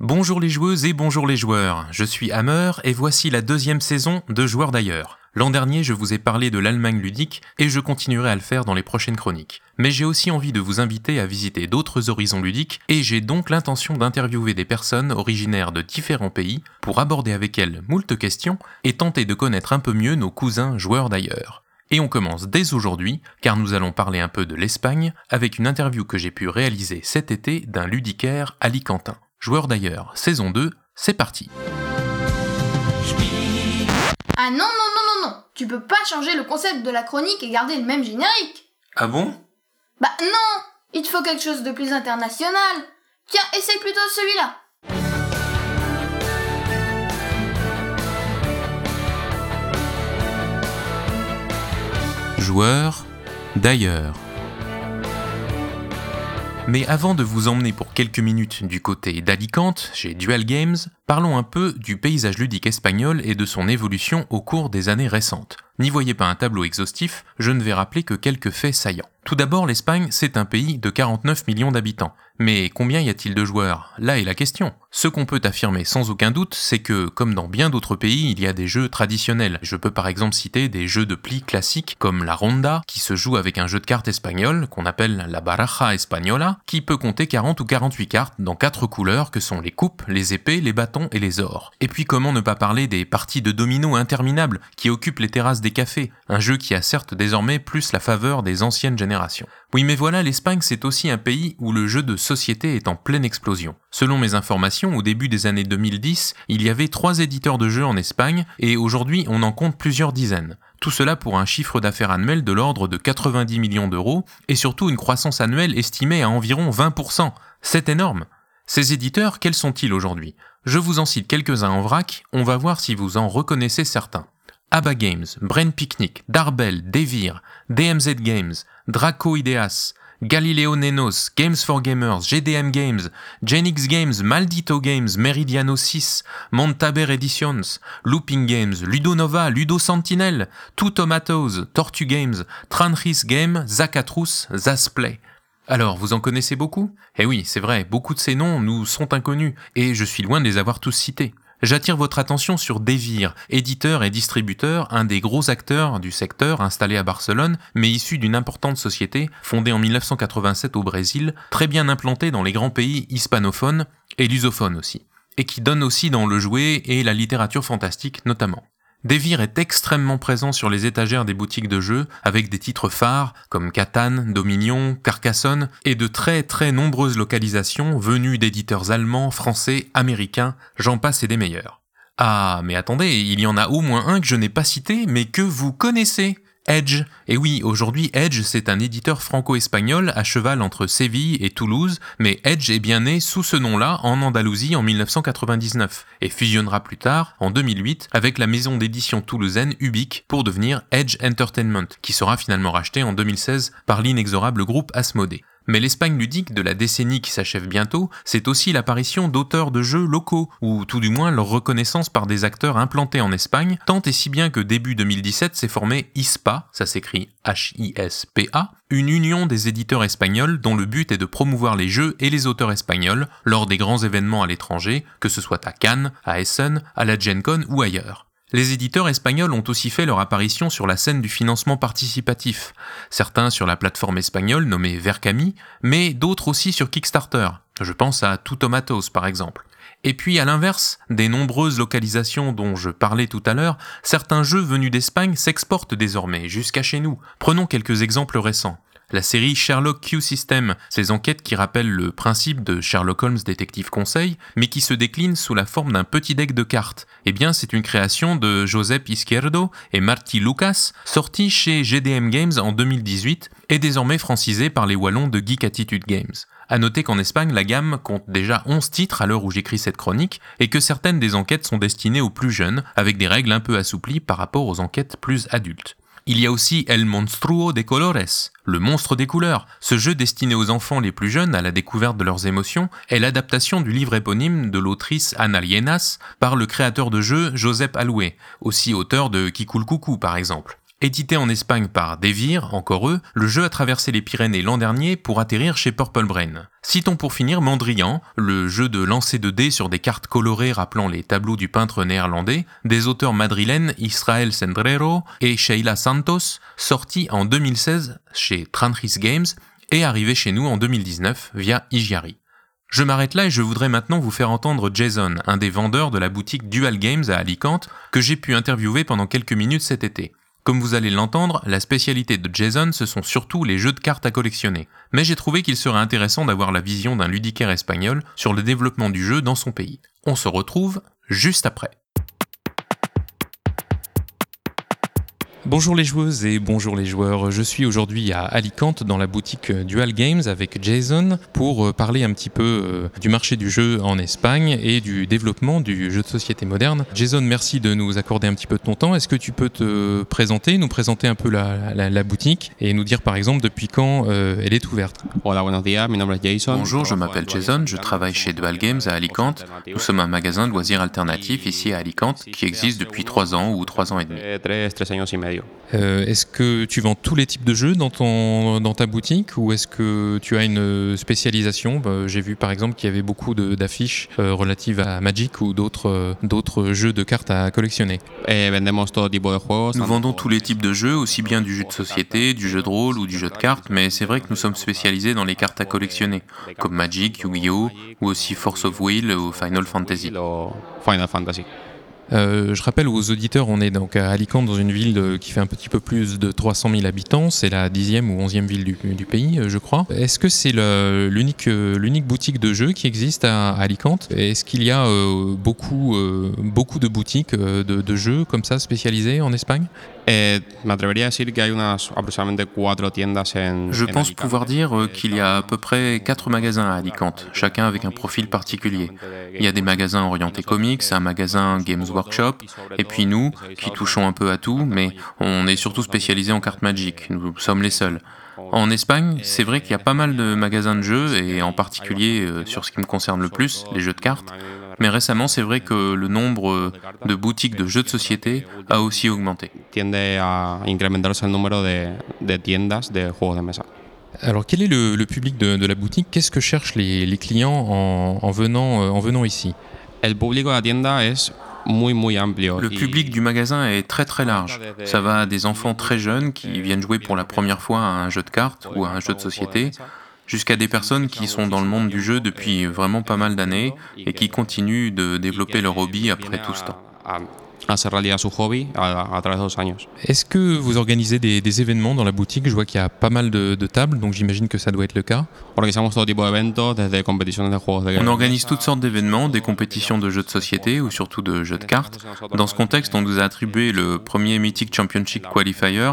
Bonjour les joueuses et bonjour les joueurs, je suis Hammer et voici la deuxième saison de Joueurs d'ailleurs. L'an dernier, je vous ai parlé de l'Allemagne ludique et je continuerai à le faire dans les prochaines chroniques. Mais j'ai aussi envie de vous inviter à visiter d'autres horizons ludiques et j'ai donc l'intention d'interviewer des personnes originaires de différents pays pour aborder avec elles moult questions et tenter de connaître un peu mieux nos cousins joueurs d'ailleurs. Et on commence dès aujourd'hui, car nous allons parler un peu de l'Espagne, avec une interview que j'ai pu réaliser cet été d'un ludicaire alicantin. Joueur d'ailleurs, saison 2, c'est parti. Ah non, non, non, non, non. Tu peux pas changer le concept de la chronique et garder le même générique. Ah bon? Bah non. Il te faut quelque chose de plus international. Tiens, essaye plutôt celui-là. Joueur d'ailleurs. Mais avant de vous emmener pour quelques minutes du côté d'Alicante, chez Dual Games, parlons un peu du paysage ludique espagnol et de son évolution au cours des années récentes. N'y voyez pas un tableau exhaustif, je ne vais rappeler que quelques faits saillants. Tout d'abord, l'Espagne, c'est un pays de 49 millions d'habitants. Mais combien y a-t-il de joueurs? Là est la question. Ce qu'on peut affirmer sans aucun doute, c'est que, comme dans bien d'autres pays, il y a des jeux traditionnels. Je peux par exemple citer des jeux de plis classiques comme la ronda, qui se joue avec un jeu de cartes espagnol qu'on appelle la baraja española, qui peut compter 40 ou 48 cartes dans quatre couleurs que sont les coupes, les épées, les bâtons et les ors. Et puis comment ne pas parler des parties de domino interminables qui occupent les terrasses des cafés, un jeu qui a certes désormais plus la faveur des anciennes générations. Oui mais voilà, l'Espagne c'est aussi un pays où le jeu de société est en pleine explosion. Selon mes informations, au début des années 2010, il y avait trois éditeurs de jeux en Espagne et aujourd'hui on en compte plusieurs dizaines. Tout cela pour un chiffre d'affaires annuel de l'ordre de 90 millions d'euros et surtout une croissance annuelle estimée à environ 20%. C'est énorme. Ces éditeurs, quels sont-ils aujourd'hui? Je vous en cite quelques-uns en vrac, on va voir si vous en reconnaissez certains. ABBA Games, Brain Picnic, Darbel, Devir, DMZ Games, Draco Ideas, Galileo Nenos, Games for Gamers, GDM Games, Genix Games, Maldito Games, Meridiano 6, Montaber Editions, Looping Games, Ludonova, Ludo Sentinel, Two Tomatoes, Tortue Games, Tranris Game, Zacatrus, Zasplay. Alors, vous en connaissez beaucoup? Eh oui, c'est vrai, beaucoup de ces noms nous sont inconnus, et je suis loin de les avoir tous cités. J'attire votre attention sur Devir, éditeur et distributeur, un des gros acteurs du secteur installé à Barcelone, mais issu d'une importante société fondée en 1987 au Brésil, très bien implantée dans les grands pays hispanophones et lusophones aussi, et qui donne aussi dans le jouet et la littérature fantastique notamment. Devir est extrêmement présent sur les étagères des boutiques de jeux, avec des titres phares comme Catan, Dominion, Carcassonne, et de très très nombreuses localisations venues d'éditeurs allemands, français, américains, j'en passe et des meilleurs. Ah, mais attendez, il y en a au moins un que je n'ai pas cité, mais que vous connaissez Edge. Et oui, aujourd'hui, Edge, c'est un éditeur franco-espagnol à cheval entre Séville et Toulouse, mais Edge est bien né sous ce nom-là en Andalousie en 1999 et fusionnera plus tard, en 2008, avec la maison d'édition toulousaine Ubique pour devenir Edge Entertainment, qui sera finalement racheté en 2016 par l'inexorable groupe Asmodée. Mais l'Espagne ludique de la décennie qui s'achève bientôt, c'est aussi l'apparition d'auteurs de jeux locaux, ou tout du moins leur reconnaissance par des acteurs implantés en Espagne, tant et si bien que début 2017 s'est formé ISPA, ça s'écrit H-I-S-P-A, une union des éditeurs espagnols dont le but est de promouvoir les jeux et les auteurs espagnols lors des grands événements à l'étranger, que ce soit à Cannes, à Essen, à la Gen Con ou ailleurs. Les éditeurs espagnols ont aussi fait leur apparition sur la scène du financement participatif, certains sur la plateforme espagnole nommée Vercami, mais d'autres aussi sur Kickstarter. Je pense à Tomatoes par exemple. Et puis à l'inverse, des nombreuses localisations dont je parlais tout à l'heure, certains jeux venus d'Espagne s'exportent désormais jusqu'à chez nous. Prenons quelques exemples récents. La série Sherlock Q System, ces enquêtes qui rappellent le principe de Sherlock Holmes Détective Conseil, mais qui se déclinent sous la forme d'un petit deck de cartes. Eh bien, c'est une création de Josep Izquierdo et Marty Lucas, sortie chez GDM Games en 2018 et désormais francisée par les Wallons de Geek Attitude Games. À noter qu'en Espagne, la gamme compte déjà 11 titres à l'heure où j'écris cette chronique, et que certaines des enquêtes sont destinées aux plus jeunes, avec des règles un peu assouplies par rapport aux enquêtes plus adultes. Il y a aussi El Monstruo de Colores, le monstre des couleurs. Ce jeu destiné aux enfants les plus jeunes à la découverte de leurs émotions est l'adaptation du livre éponyme de l'autrice Anna Lienas par le créateur de jeu Joseph Aloué, aussi auteur de Kikul par exemple. Édité en Espagne par Devir, encore eux, le jeu a traversé les Pyrénées l'an dernier pour atterrir chez Purple Brain. Citons pour finir Mandrian, le jeu de lancer de dés sur des cartes colorées rappelant les tableaux du peintre néerlandais, des auteurs madrilènes Israel Sendrero et Sheila Santos, sorti en 2016 chez Tranris Games et arrivé chez nous en 2019 via Igiari. Je m'arrête là et je voudrais maintenant vous faire entendre Jason, un des vendeurs de la boutique Dual Games à Alicante, que j'ai pu interviewer pendant quelques minutes cet été. Comme vous allez l'entendre, la spécialité de Jason, ce sont surtout les jeux de cartes à collectionner. Mais j'ai trouvé qu'il serait intéressant d'avoir la vision d'un ludicaire espagnol sur le développement du jeu dans son pays. On se retrouve juste après. Bonjour les joueuses et bonjour les joueurs. Je suis aujourd'hui à Alicante dans la boutique Dual Games avec Jason pour euh, parler un petit peu euh, du marché du jeu en Espagne et du développement du jeu de société moderne. Jason, merci de nous accorder un petit peu de ton temps. Est-ce que tu peux te présenter, nous présenter un peu la, boutique et nous dire par exemple depuis quand euh, elle est ouverte? Bonjour, je m'appelle Jason, je travaille chez Dual Games à Alicante. Nous sommes un magasin de loisirs alternatifs ici à Alicante qui existe depuis 3 ans ou 3 ans et demi. Euh, est-ce que tu vends tous les types de jeux dans, ton, dans ta boutique ou est-ce que tu as une spécialisation? Bah, J'ai vu par exemple qu'il y avait beaucoup d'affiches euh, relatives à Magic ou d'autres euh, d'autres jeux de cartes à collectionner. Eh, nous vendons tous les types de jeux, aussi bien du jeu de société, du jeu de rôle ou du jeu de cartes, mais c'est vrai que nous sommes spécialisés dans les cartes à collectionner, comme Magic, Yu-Gi-Oh! ou aussi Force of Will ou Final Fantasy. Final Fantasy. Euh, je rappelle aux auditeurs, on est donc à Alicante, dans une ville qui fait un petit peu plus de 300 000 habitants. C'est la dixième ou onzième ville du, pays, euh, je crois. Est-ce que c'est l'unique l'unique boutique de jeux qui existe à, Alicante? Est-ce qu'il y a euh, beaucoup, beaucoup de boutiques de, de, jeux comme ça spécialisées en Espagne? Je pense pouvoir dire qu'il y a à peu près quatre magasins à Alicante, chacun avec un profil particulier. Il y a des magasins orientés comics, un magasin Games Et puis nous, qui touchons un peu à tout, mais on est surtout spécialisé en cartes Magic, nous sommes les seuls. En Espagne, c'est vrai qu'il y a pas mal de magasins de jeux, et en particulier euh, sur ce qui me concerne le plus, les jeux de cartes. Mais récemment, c'est vrai que le nombre de boutiques de jeux de société a aussi augmenté. Alors quel est le, public de, la boutique? Qu'est-ce que cherchent les, clients en, venant, euh, en venant ici? Le public du magasin est très très large. Ça va des enfants très jeunes qui viennent jouer pour la première fois à un jeu de cartes ou à un jeu de société, jusqu'à des personnes qui sont dans le monde du jeu depuis vraiment pas mal d'années et qui continuent de développer leur hobby après tout ce temps hacer realidad su hobby a, a través de dos años. Est-ce que vous organisez des, des, événements dans la boutique? Je vois qu'il y a pas mal de, de tables, donc j'imagine que ça doit être le cas. On organise toutes sortes d'événements, des compétitions de jeux de société ou surtout de jeux de cartes. Dans ce contexte, on nous a attribué le premier Mythic Championship Qualifier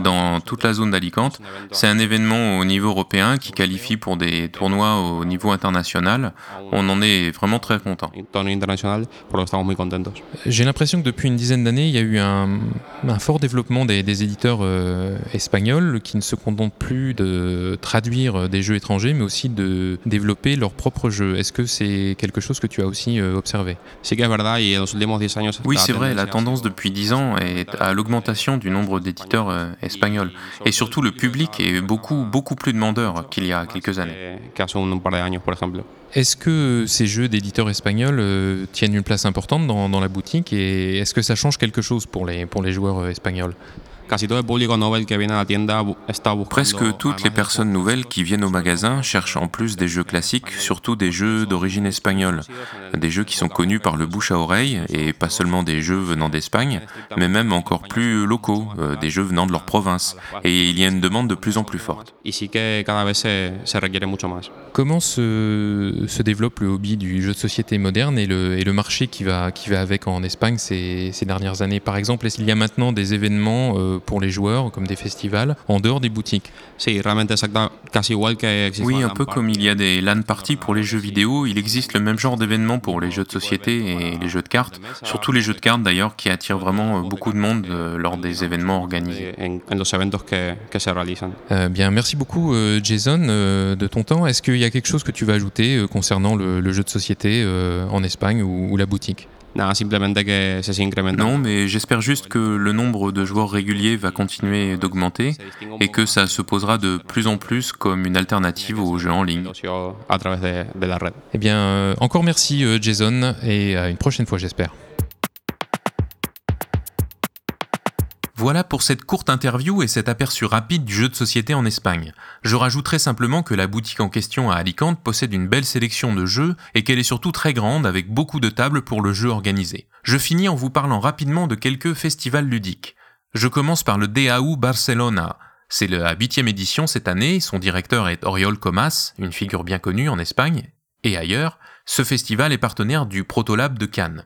dans toute la zone d'Alicante. C'est un événement au niveau européen qui qualifie pour des tournois au niveau international. On en est vraiment très content. J'ai l'impression que depuis une dizaine d'années, il y a eu un, fort développement des, éditeurs euh, espagnols qui ne se contentent plus de traduire des jeux étrangers, mais aussi de développer leurs propres jeux. Est-ce que c'est quelque chose que tu as aussi euh, observé? Oui, c'est vrai. La tendance depuis dix ans est à l'augmentation du nombre d'éditeurs euh, espagnols. Et surtout, le public est beaucoup, beaucoup plus demandeur qu'il y a quelques années. Est-ce que ces jeux d'éditeurs espagnols euh, tiennent une place importante dans, la boutique et est-ce que ça change quelque chose pour les, pour les joueurs euh, espagnols? Presque toutes les personnes nouvelles qui viennent au magasin cherchent en plus des jeux classiques, surtout des jeux d'origine espagnole, des jeux qui sont connus par le bouche à oreille, et pas seulement des jeux venant d'Espagne, mais même encore plus locaux, euh, des jeux venant de leur province, et il y a une demande de plus en plus forte. Comment se, se développe le hobby du jeu de société moderne et le, et le marché qui va, qui va avec en Espagne ces, ces dernières années? Par exemple, est-ce qu'il y a maintenant des événements euh, pour les joueurs, comme des festivals, en dehors des boutiques. Oui, un peu comme il y a des LAN parties pour les jeux vidéo, il existe le même genre d'événements pour les jeux de société et les jeux de cartes, surtout les jeux de cartes d'ailleurs qui attirent vraiment euh, beaucoup de monde euh, lors des événements organisés. Euh, bien, merci beaucoup Jason de ton temps. Est-ce qu'il y a quelque chose que tu vas ajouter concernant le, jeu de société en Espagne ou, ou la boutique? Non, mais j'espère juste que le nombre de joueurs réguliers va continuer d'augmenter et que ça se posera de plus en plus comme une alternative aux jeux en ligne. Eh bien, euh, encore merci euh, Jason et à une prochaine fois j'espère. Voilà pour cette courte interview et cet aperçu rapide du jeu de société en Espagne. Je rajouterai simplement que la boutique en question à Alicante possède une belle sélection de jeux et qu'elle est surtout très grande avec beaucoup de tables pour le jeu organisé. Je finis en vous parlant rapidement de quelques festivals ludiques. Je commence par le DAU Barcelona. C'est la huitième édition cette année, son directeur est Oriol Comas, une figure bien connue en Espagne et ailleurs. Ce festival est partenaire du Protolab de Cannes.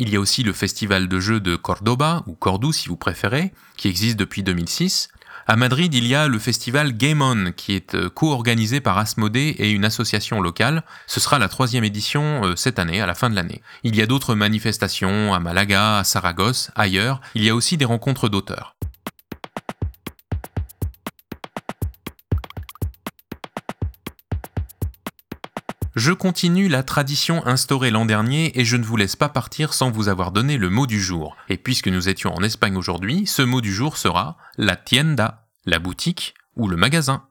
Il y a aussi le festival de jeux de Cordoba, ou Cordoue si vous préférez, qui existe depuis 2006. À Madrid, il y a le festival Game On, qui est euh, co-organisé par Asmodée et une association locale. Ce sera la troisième édition euh, cette année, à la fin de l'année. Il y a d'autres manifestations à Malaga, à Saragosse, ailleurs. Il y a aussi des rencontres d'auteurs. Je continue la tradition instaurée l'an dernier et je ne vous laisse pas partir sans vous avoir donné le mot du jour. Et puisque nous étions en Espagne aujourd'hui, ce mot du jour sera la tienda, la boutique ou le magasin.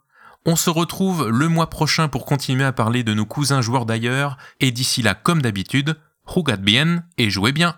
On se retrouve le mois prochain pour continuer à parler de nos cousins joueurs d'ailleurs, et d'ici là, comme d'habitude, jugad bien et jouez bien.